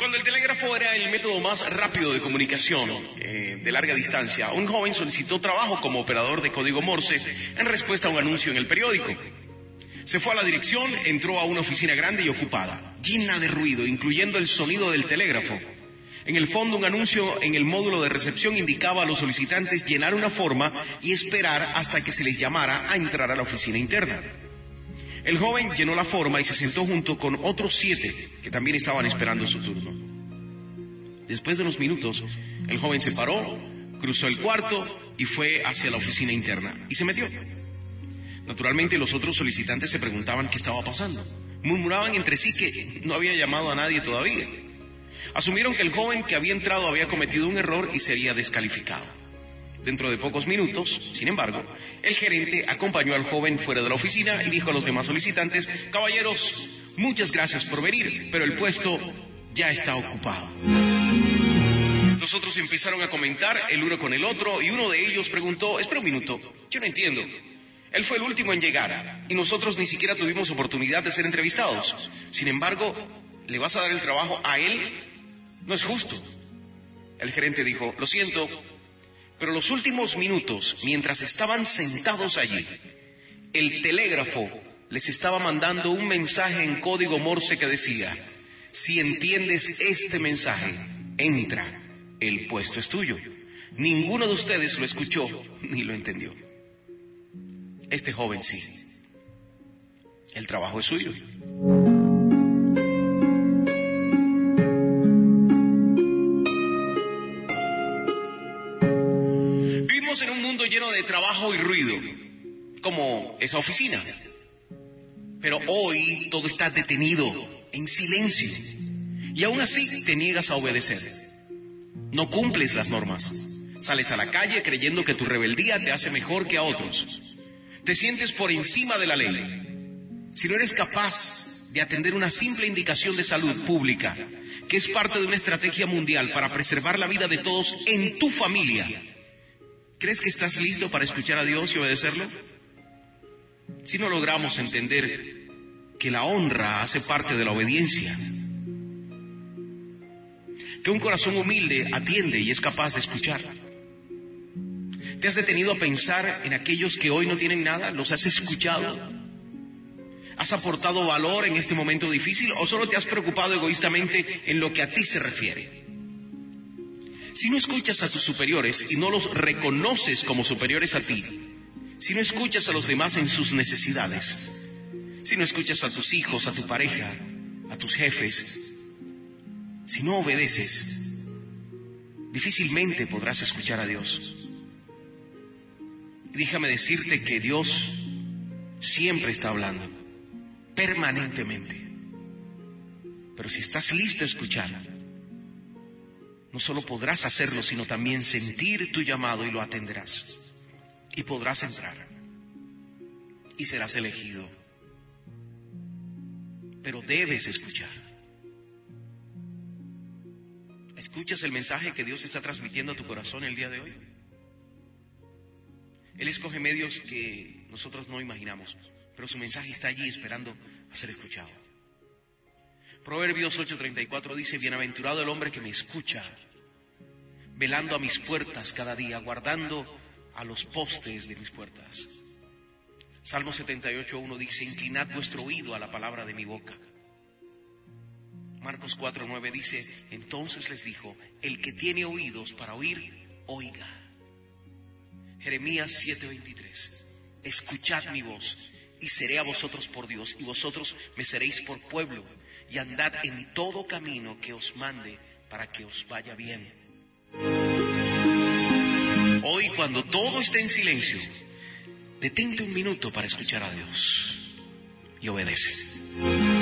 Cuando el telégrafo era el método más rápido de comunicación eh, de larga distancia, un joven solicitó trabajo como operador de código Morse en respuesta a un anuncio en el periódico. Se fue a la dirección, entró a una oficina grande y ocupada, llena de ruido, incluyendo el sonido del telégrafo. En el fondo, un anuncio en el módulo de recepción indicaba a los solicitantes llenar una forma y esperar hasta que se les llamara a entrar a la oficina interna. El joven llenó la forma y se sentó junto con otros siete que también estaban esperando su turno. Después de unos minutos, el joven se paró, cruzó el cuarto y fue hacia la oficina interna y se metió. Naturalmente los otros solicitantes se preguntaban qué estaba pasando. Murmuraban entre sí que no había llamado a nadie todavía. Asumieron que el joven que había entrado había cometido un error y sería descalificado. Dentro de pocos minutos, sin embargo, el gerente acompañó al joven fuera de la oficina y dijo a los demás solicitantes, caballeros, muchas gracias por venir, pero el puesto ya está ocupado. Los otros empezaron a comentar el uno con el otro y uno de ellos preguntó, espera un minuto, yo no entiendo. Él fue el último en llegar y nosotros ni siquiera tuvimos oportunidad de ser entrevistados. Sin embargo, ¿le vas a dar el trabajo a él? No es justo. El gerente dijo, lo siento, pero los últimos minutos, mientras estaban sentados allí, el telégrafo les estaba mandando un mensaje en código Morse que decía, si entiendes este mensaje, entra, el puesto es tuyo. Ninguno de ustedes lo escuchó ni lo entendió. Este joven sí. El trabajo es suyo. Vivimos en un mundo lleno de trabajo y ruido, como esa oficina. Pero hoy todo está detenido, en silencio. Y aún así te niegas a obedecer. No cumples las normas. Sales a la calle creyendo que tu rebeldía te hace mejor que a otros. Te sientes por encima de la ley. Si no eres capaz de atender una simple indicación de salud pública, que es parte de una estrategia mundial para preservar la vida de todos en tu familia, ¿crees que estás listo para escuchar a Dios y obedecerlo? Si no logramos entender que la honra hace parte de la obediencia, que un corazón humilde atiende y es capaz de escuchar. ¿Te has detenido a pensar en aquellos que hoy no tienen nada? ¿Los has escuchado? ¿Has aportado valor en este momento difícil o solo te has preocupado egoístamente en lo que a ti se refiere? Si no escuchas a tus superiores y no los reconoces como superiores a ti, si no escuchas a los demás en sus necesidades, si no escuchas a tus hijos, a tu pareja, a tus jefes, si no obedeces, difícilmente podrás escuchar a Dios. Y déjame decirte que Dios siempre está hablando, permanentemente. Pero si estás listo a escuchar, no solo podrás hacerlo, sino también sentir tu llamado y lo atenderás. Y podrás entrar. Y serás elegido. Pero debes escuchar. ¿Escuchas el mensaje que Dios está transmitiendo a tu corazón el día de hoy? Él escoge medios que nosotros no imaginamos, pero su mensaje está allí esperando a ser escuchado. Proverbios 8:34 dice, Bienaventurado el hombre que me escucha, velando a mis puertas cada día, guardando a los postes de mis puertas. Salmo 78.1 dice, Inclinad vuestro oído a la palabra de mi boca. Marcos 4.9 dice, entonces les dijo, el que tiene oídos para oír, oiga. Jeremías 7:23, escuchad mi voz y seré a vosotros por Dios y vosotros me seréis por pueblo y andad en todo camino que os mande para que os vaya bien. Hoy cuando todo esté en silencio, detente un minuto para escuchar a Dios y obedece.